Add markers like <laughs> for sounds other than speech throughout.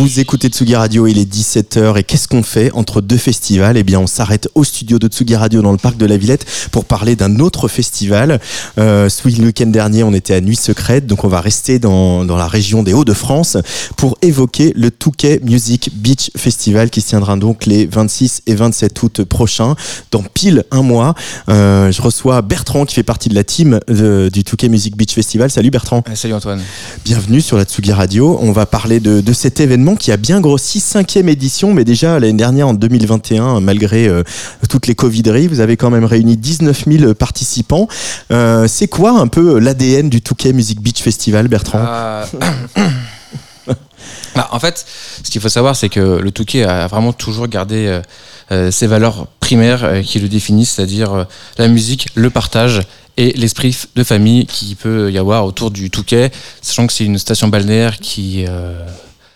Vous écoutez Tsugi Radio, il est 17h et qu'est-ce qu'on fait entre deux festivals? Eh bien on s'arrête au studio de Tsugi Radio dans le parc de la Villette pour parler d'un autre festival. Euh, ce week-end dernier on était à Nuit Secrète, donc on va rester dans, dans la région des Hauts-de-France pour évoquer le Touquet Music Beach Festival qui se tiendra donc les 26 et 27 août prochains, dans pile un mois. Euh, je reçois Bertrand qui fait partie de la team de- du Touquet Music Beach Festival. Salut Bertrand. Euh, Salut Antoine. Bienvenue sur la Tsugi Radio. On va parler de, de cet événement qui a bien grossi, cinquième édition, mais déjà l'année dernière, en 2021, malgré euh, toutes les Covideries, vous avez quand même réuni 19 000 participants. Euh, c'est quoi un peu l'ADN du Touquet Music Beach Festival, Bertrand Euh, <coughs> bah, en fait, ce qu'il faut savoir, c'est que le Touquet a vraiment toujours gardé ses valeurs primaires qui le définissent, c'est-à-dire la musique, le partage et l'esprit de famille qui peut y avoir autour du Touquet, sachant que c'est une station balnéaire qui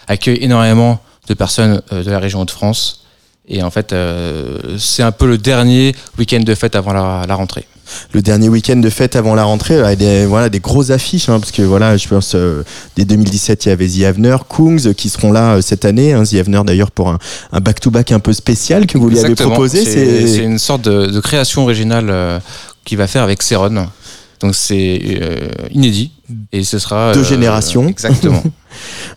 accueille énormément de personnes euh, de la région de France. Et en fait, euh, c'est un peu le dernier week-end de fête avant la, la rentrée. le dernier week-end de fête avant la rentrée, avec des, voilà, des grosses affiches, hein, parce que voilà, je pense, euh, dès 2017, il y avait The Avener, Kungs, qui seront là euh, cette année. Hein, The Avener d'ailleurs pour un, un back-to-back un peu spécial que vous lui avez proposé. C'est c'est une sorte de, de création originale euh, qu'il va faire avec Céron. Donc c'est euh, inédit et ce sera Deux euh, générations. Exactement. <laughs>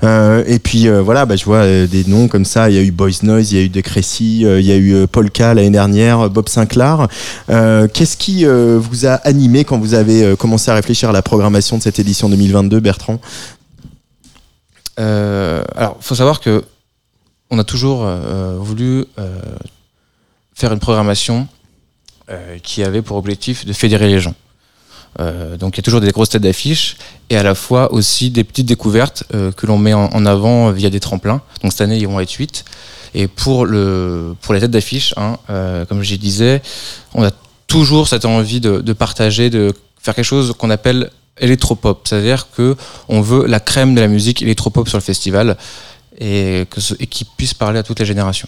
Euh, et puis euh, voilà, bah, je vois euh, des noms comme ça. Il y a eu Boys Noise, il y a eu De Crécy, euh, il y a eu Polka l'année dernière, Bob Sinclair. Qu'est-ce qui vous a animé quand vous avez commencé à réfléchir à la programmation de cette édition 2022, Bertrand? Euh, alors, faut savoir que on a toujours voulu faire une programmation qui avait pour objectif de fédérer les gens. Euh, donc, il y a toujours des grosses têtes d'affiche et à la fois aussi des petites découvertes euh, que l'on met en, avant via des tremplins. Donc, cette année, ils vont être 8. Et pour, le, pour les têtes d'affiche, hein, euh, comme je disais, on a toujours cette envie de, de partager, de faire quelque chose qu'on appelle électropop. C'est-à-dire que on veut la crème de la musique électropop sur le festival et, que ce- et qui puisse parler à toutes les générations.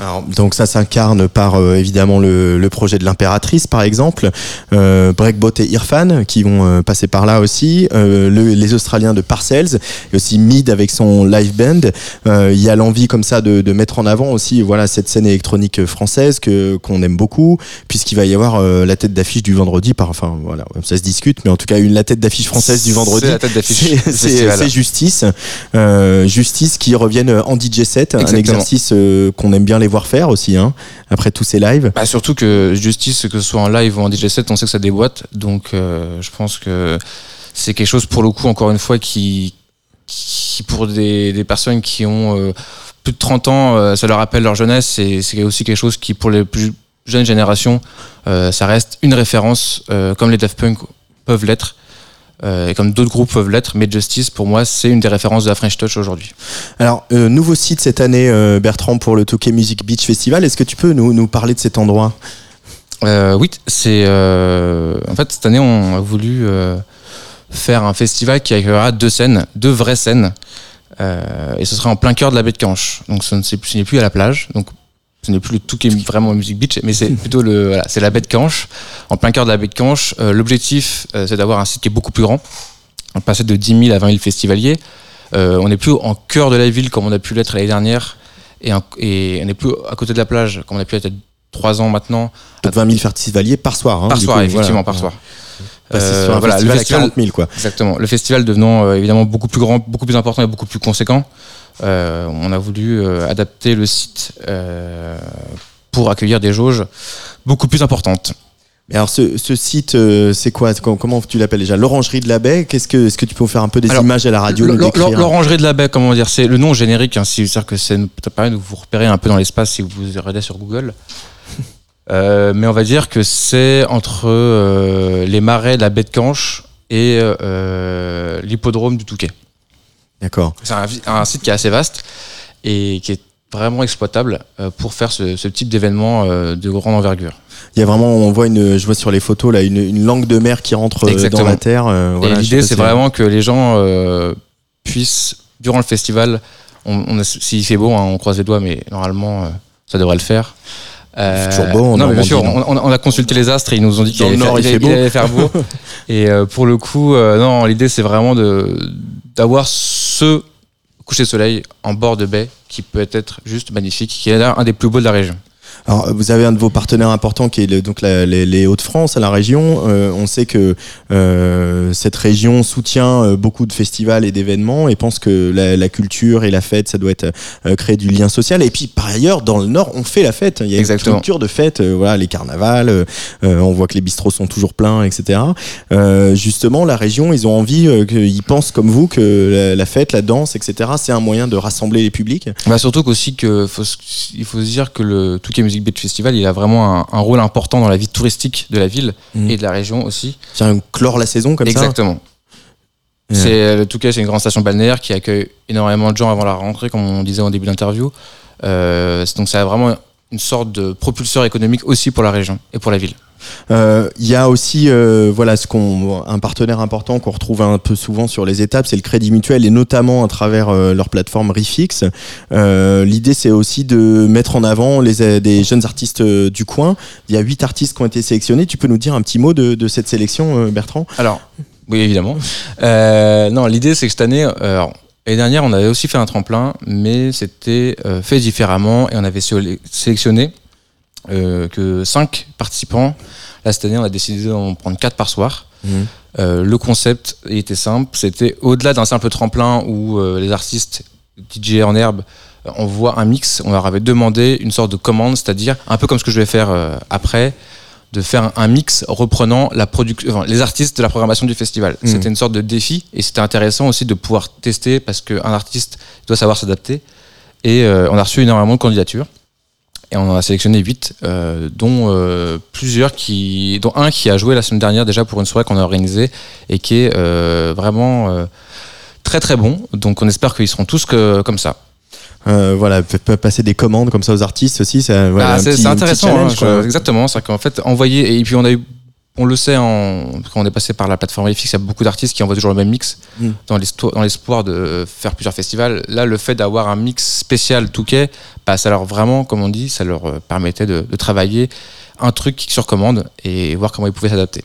Alors, donc ça s'incarne par euh, évidemment le, le projet de l'impératrice par exemple, euh, Breakbot et Irfan qui vont euh, passer par là aussi, euh, le- les Australiens de Parcells et aussi Mid avec son live band. Euh, Il y a l'envie comme ça de, de mettre en avant aussi voilà cette scène électronique française que qu'on aime beaucoup puisqu'il va y avoir euh, la tête d'affiche du vendredi par enfin voilà ça se discute mais en tout cas une la tête d'affiche française du vendredi C'est la tête d'affiche c'est- Justice. Euh, Justice qui reviennent en DJ set, un Exactement. exercice euh, qu'on aime bien les voir faire aussi, hein, après tous ces lives. Bah, surtout que Justice, que ce soit en live ou en DJ set, on sait que ça déboîte. Donc euh, je pense que c'est quelque chose pour le coup, encore une fois, qui, pour des, personnes qui ont euh, plus de 30 ans, euh, ça leur rappelle leur jeunesse. Et c'est aussi quelque chose qui, pour les plus jeunes générations, ça reste une référence, comme les Daft Punk peuvent l'être. Euh, et comme d'autres groupes peuvent l'être, mais Justice, pour moi, c'est une des références de la French Touch aujourd'hui. Alors, euh, nouveau site cette année, euh, Bertrand, pour le Touquet Music Beach Festival. Est-ce que tu peux nous, nous parler de cet endroit? Euh, oui, c'est en fait cette année on a voulu faire un festival qui accueillera deux scènes, deux vraies scènes, et ce sera en plein cœur de la baie de Canche. Donc ce n'est plus à la plage, donc ce n'est plus le tout qui est vraiment Music Beach, mais c'est <laughs> plutôt le voilà, c'est la baie de Canche, en plein cœur de la baie de Canche. Euh, L'objectif euh, c'est d'avoir un site qui est beaucoup plus grand, on passer de 10 000 à 20 000 festivaliers. Euh, on n'est plus en cœur de la ville comme on a pu l'être l'année dernière, et, en- et on n'est plus à côté de la plage comme on a pu l'être il y a trois ans maintenant. Donc 20 000 festivaliers par soir. hein, Par soir, coup, effectivement, voilà. par soir. Passer Euh, sur un voilà, festival, le festival- à 40 000, quoi. Exactement. Le festival devenant euh, évidemment beaucoup plus grand, beaucoup plus important et beaucoup plus conséquent, euh, on a voulu adapter le site pour accueillir des jauges beaucoup plus importantes. Mais alors, ce, ce site, euh, c'est quoi? Com- Comment tu l'appelles déjà? L'Orangerie de la Baie? Qu'est-ce que, Est-ce que tu peux faire un peu des Alors, images à la radio L'orangerie de la baie, comment dire, c'est le nom générique. Hein, C'est-à-dire que c'est- ça permet de vous repérer un peu dans l'espace si vous regardez sur Google. Euh, mais on va dire que c'est entre euh, les marais de la baie de Canche et euh, l'hippodrome du Touquet. D'accord. C'est un, site qui est assez vaste et qui est vraiment exploitable pour faire ce, ce type d'événement de grande envergure. Il y a vraiment, on voit une, je vois sur les photos là, une, une langue de mer qui rentre dans la terre. voilà, l'idée, c'est si- vraiment que les gens puissent, durant le festival, on, on s'il fait beau, hein, on croise les doigts, mais normalement, ça devrait le faire, Euh, toujours beau. non, mais bien sûr, on, a consulté les astres et ils nous ont dit qu'il allait, allait, faire beau. <laughs> et pour le coup, non, l'idée c'est vraiment de d'avoir ce coucher de soleil en bord de baie qui peut être juste magnifique, qui est un des plus beaux de la région. Alors, vous avez un de vos partenaires importants qui est donc les, Hauts-de-France, à la région. Euh, on sait que euh, cette région soutient euh, beaucoup de festivals et d'événements et pense que la, culture et la fête, ça doit être créer du lien social. Et puis, par ailleurs, dans le Nord, on fait la fête. Il y a une culture de fête. voilà, les carnavals. on voit que les bistrots sont toujours pleins, etc. justement, la région, ils ont envie, qu'ils pensent comme vous que la, fête, la danse, etc. C'est un moyen de rassembler les publics. Bah surtout qu'aussi que faut, il faut se dire que le tout qui est Beach Festival, il a vraiment un, rôle important dans la vie touristique de la ville mm. et de la région aussi. C'est un clore la saison comme ça Exactement. C'est le Touquet, c'est une grande station balnéaire qui accueille énormément de gens avant la rentrée, comme on disait en début d'interview. Euh, donc ça a vraiment une sorte de propulseur économique aussi pour la région et pour la ville. Euh, il y a aussi euh, voilà ce qu'on un partenaire important qu'on retrouve un peu souvent sur les étapes, c'est le Crédit Mutuel et notamment à travers euh, leur plateforme Refix. L'idée c'est aussi de mettre en avant les des jeunes artistes du coin. Il y a huit artistes qui ont été sélectionnés. Tu peux nous dire un petit mot de, cette sélection, Bertrand? Alors oui évidemment. non l'idée c'est que cette année L'année dernière, on avait aussi fait un tremplin, mais c'était fait différemment et on avait sélectionné euh, que 5 participants. Là, cette année, on a décidé d'en prendre 4 par soir. Mhm. Euh, le concept était simple, c'était au-delà d'un simple tremplin où euh, les artistes DJ en herbe, on voit un mix, on leur avait demandé une sorte de commande, c'est-à-dire un peu comme ce que je vais faire après, de faire un, mix reprenant la production, les artistes de la programmation du festival. Mhm. C'était une sorte de défi et c'était intéressant aussi de pouvoir tester parce qu'un artiste doit savoir s'adapter. Et on a reçu énormément de candidatures. Et on en a sélectionné 8, euh, dont euh, plusieurs qui, dont un qui a joué la semaine dernière déjà pour une soirée qu'on a organisée et qui est euh, vraiment très très bon. Donc on espère qu'ils seront tous que, comme ça. voilà, passer des commandes comme ça aux artistes aussi, c'est voilà, ah, intéressant. Hein, exactement, c'est qu'en fait envoyer et puis on a eu on le sait, en, quand on est passé par la plateforme FX, il y a beaucoup d'artistes qui envoient toujours le même mix mm. dans l'espoir de faire plusieurs festivals. Là, le fait d'avoir un mix spécial Touquet, bah, ça leur vraiment, comme on dit, ça leur euh, permettait de, travailler un truc sur commande et voir comment ils pouvaient s'adapter.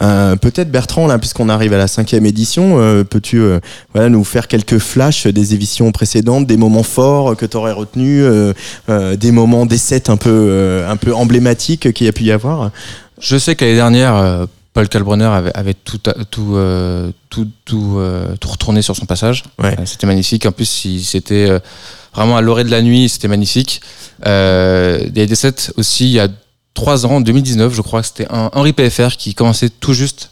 Euh, peut-être Bertrand, là, puisqu'on arrive à la cinquième édition, euh, peux-tu voilà, nous faire quelques flashs des éditions précédentes, des moments forts que tu aurais retenus, des moments, des sets un peu, un peu emblématiques qu'il y a pu y avoir? Je sais que l'année dernière, euh, Paul Kalbrenner avait, avait tout, tout, euh, tout, tout, euh, tout, retourné sur son passage. c'était magnifique. En plus, c'était vraiment à l'orée de la nuit, c'était magnifique. il y a des sets aussi il y a trois ans, en 2019, je crois que c'était un Henri PFR qui commençait tout juste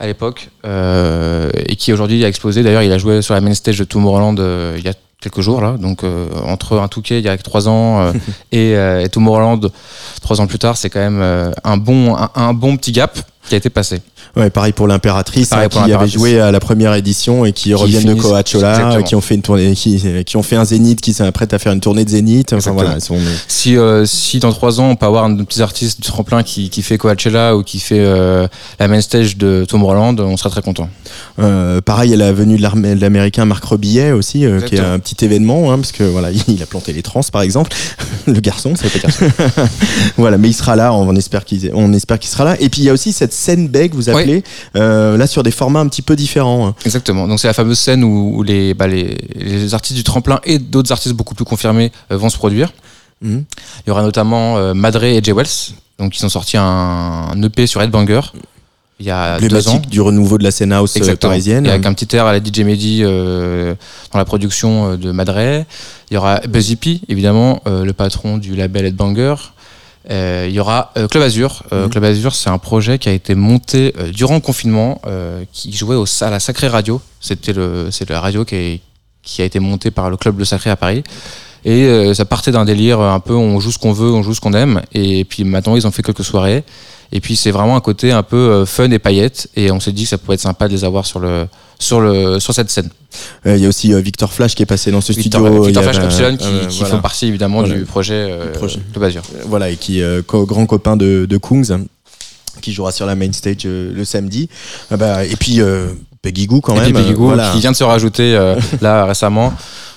à l'époque et qui aujourd'hui a explosé. D'ailleurs, il a joué sur la main stage de Tomorrowland il y a quelques jours là. Donc euh, entre un Touquet il y a trois ans euh, <laughs> et, euh, et Tomorrowland trois ans plus tard, c'est quand même un bon un, bon petit gap qui a été passé. Ouais, pareil pour l'impératrice hein, qui avait joué à la première édition et qui, reviennent de Coachola, qui ont fait une tournée, qui, qui ont fait un zénith, qui s'apprêtent à faire une tournée de zénith. Enfin, voilà, si si dans trois ans on peut avoir un petit artiste du tremplin qui, qui fait Coachella ou qui fait la main stage de Tomorrowland, on sera très content. pareil, à la venue de l'américain Marc Robillet aussi, qui est un petit événement, hein, parce que voilà, <laughs> il a planté les trans par exemple, <laughs> le garçon, ça pas <laughs> voilà, mais il sera là, on espère qu'il, on espère qu'il sera là. Et puis il y a aussi cette scène beg, vous euh, là sur des formats un petit peu différents. Hein. Exactement. Donc c'est la fameuse scène où, les, bah, les, les, artistes du tremplin et d'autres artistes beaucoup plus confirmés euh, vont se produire. Mhm. Il y aura notamment euh, Madré et Jay Wells, donc ils ont sorti un, un EP sur Headbanger il y a deux ans. du renouveau de la scène house euh, parisienne. avec un petit air à la DJ Mehdi dans la production de Madré. Il y aura Buzzy P, évidemment, le patron du label Headbanger. Il y aura Club Azur. Mhm. Club Azur, c'est un projet qui a été monté durant le confinement, qui jouait au, à la Sacrée Radio. C'était le, c'est la radio qui, qui a été montée par le Club Le Sacré à Paris. Et ça partait d'un délire un peu on joue ce qu'on veut, on joue ce qu'on aime. Et puis maintenant, ils ont fait quelques soirées. Et puis c'est vraiment un côté un peu euh, fun et paillettes. Et on s'est dit que ça pourrait être sympa de les avoir sur le sur le sur cette scène. Il y a aussi euh, Victor Flash qui est passé dans ce studio. Victor Flash Epsilon qui, qui font partie évidemment du projet, de Basure. Voilà et qui est grand copain de, de Kungs qui jouera sur la main stage le samedi. Ah bah, et puis Peggy Goo quand même. Peggy Goo, qui vient de se rajouter <laughs> là récemment.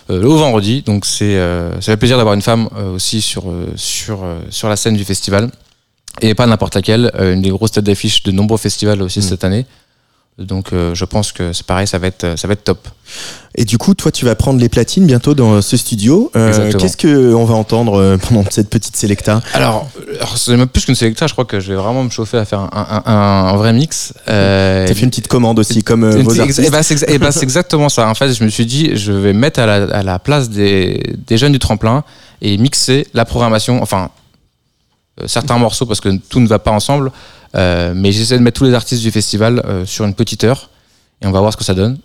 le vendredi. Donc c'est ça fait plaisir d'avoir une femme aussi sur sur sur la scène du festival et pas n'importe laquelle, une des grosses têtes d'affiche de nombreux festivals aussi mm. cette année. Donc euh, je pense que c'est pareil, ça va être ça va être top. Et du coup, toi, tu vas prendre les platines bientôt dans ce studio. Euh, Qu'est-ce que on va entendre euh, pendant cette petite sélecta Alors, c'est même plus qu'une sélecta. Je crois que je vais vraiment me chauffer à faire un, un, un, vrai mix. Euh, T'as fait une petite commande aussi, comme vos artistes. Et eh ben, c'est eh ben, exactement ça. En fait, je me suis dit, je vais mettre à la, à la place des, des jeunes du tremplin et mixer la programmation. Enfin, certains morceaux parce que tout ne va pas ensemble mais j'essaie de mettre tous les artistes du festival euh, sur une petite heure et on va voir ce que ça donne.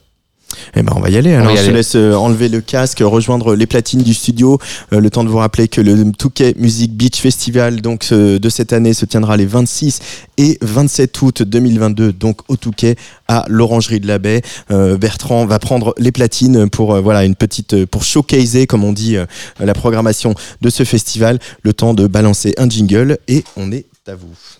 Eh ben on va y aller. Alors je te laisse euh, enlever le casque, rejoindre les platines du studio. le temps de vous rappeler que le Touquet Music Beach Festival donc de cette année se tiendra les 26 et 27 août 2022 donc au Touquet à l'Orangerie de la Baie. Bertrand va prendre les platines pour voilà une petite pour showcaser comme on dit la programmation de ce festival. Le temps de balancer un jingle et on est à vous.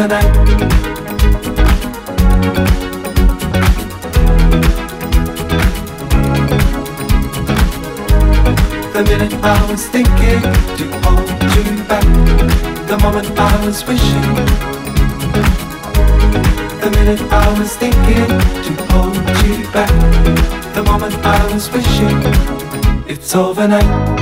Overnight. The minute I was thinking to hold you back, the moment I was wishing. The minute I was thinking to hold you back, the moment I was wishing. It's overnight.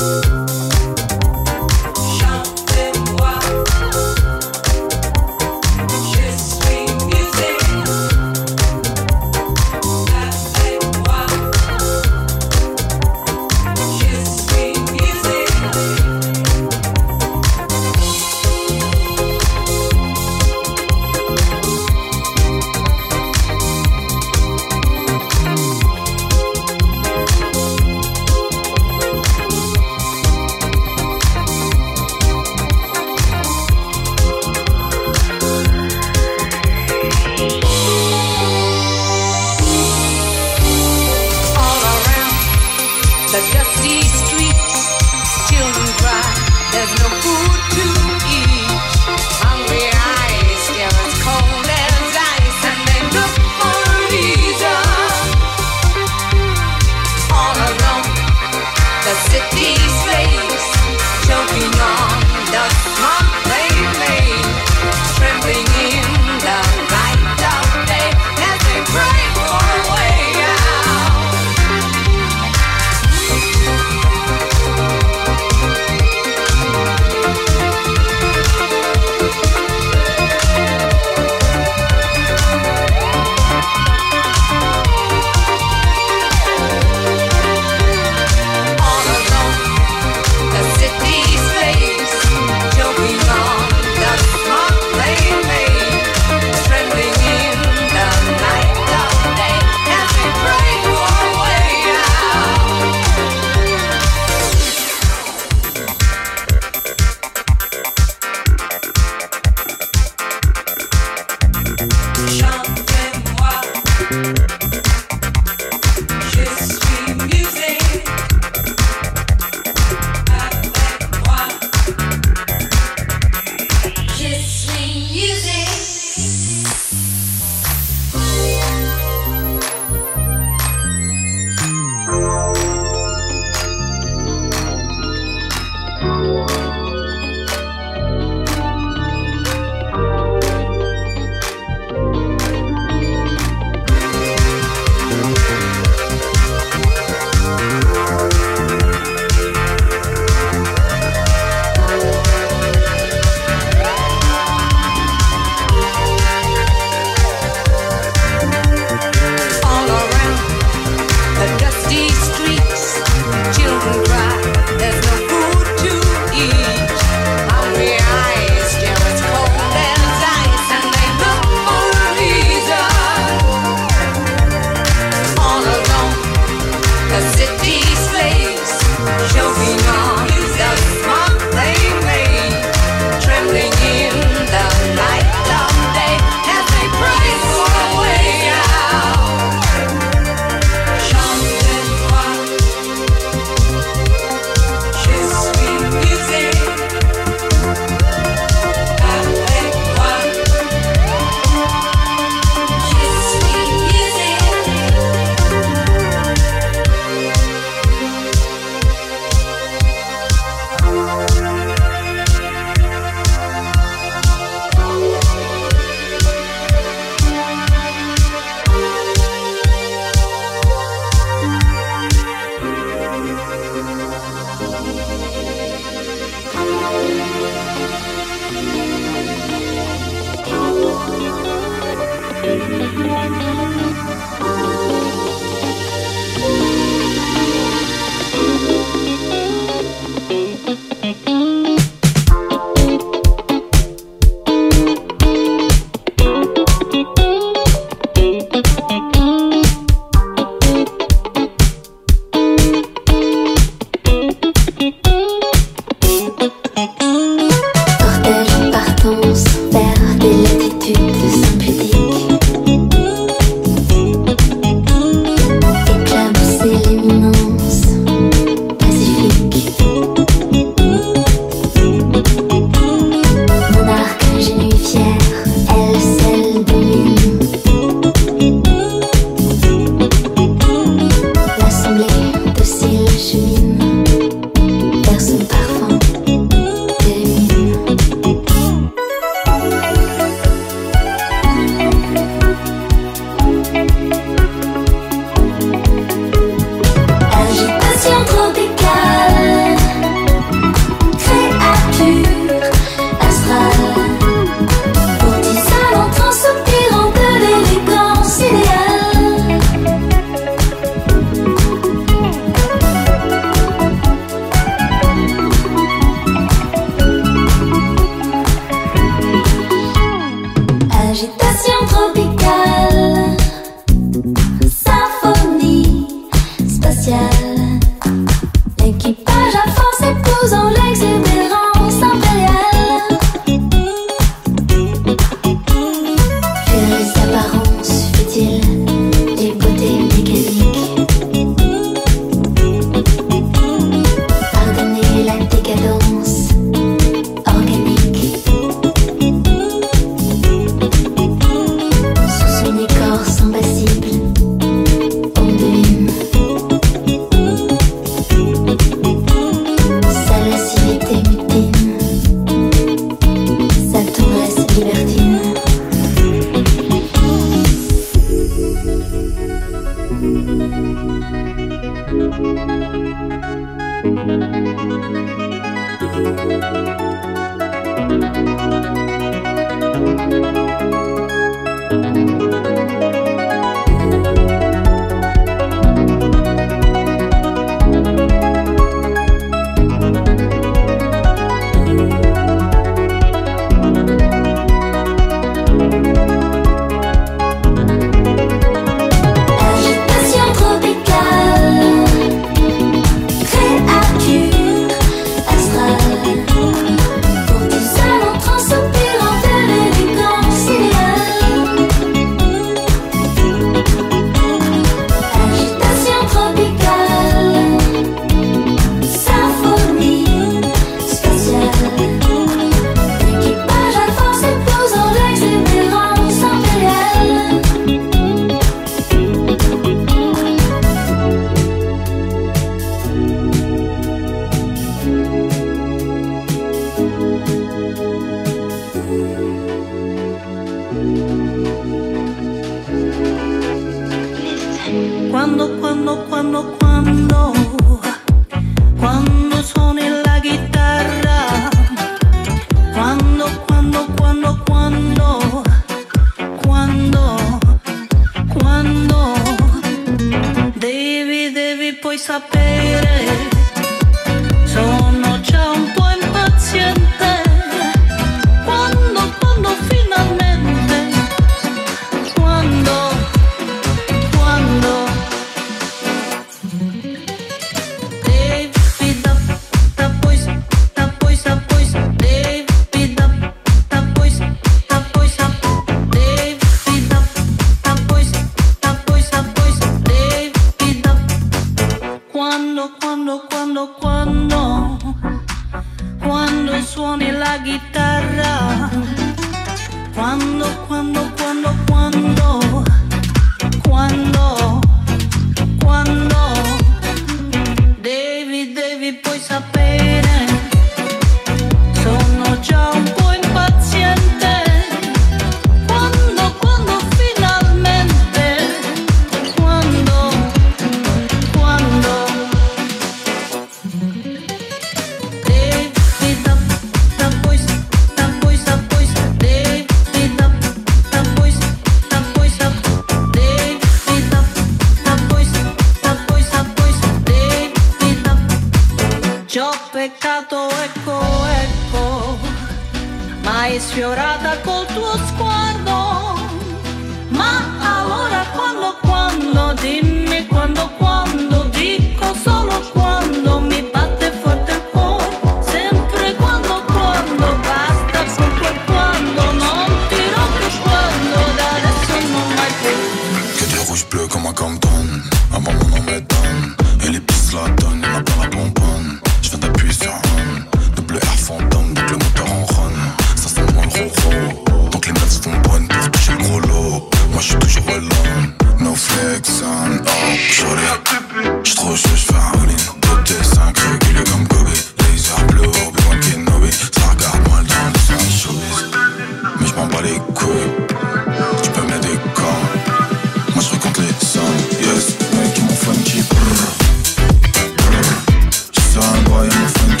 boy, I'm a friend.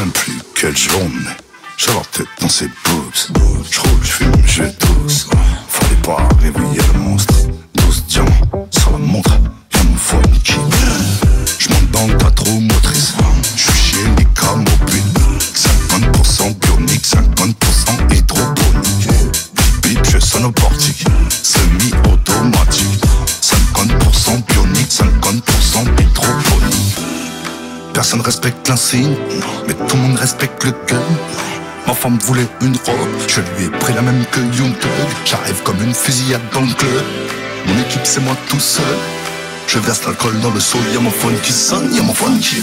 Même plus quelle journée. J'ai leur tête dans ses boobs. Je roule, je fume. Fallait pas réveiller le monstre. 12 diamants sur la montre. Y'a mon phone qui Je monte dans ta trop motrice. Je suis chier les camobile. 50% bionique, 50% hydroponique. Bip, je sonne au portique. Semi-automatique. 50% bionique, 50% hydroponique. Personne respecte l'insigne, tout le monde respecte le gun. Ma femme voulait une robe, je lui ai pris la même que Young Thug. J'arrive comme une fusillade dans le club. Mon équipe c'est moi tout seul. Je verse l'alcool dans le seau, y'a mon phone qui sonne, y'a mon phone qui.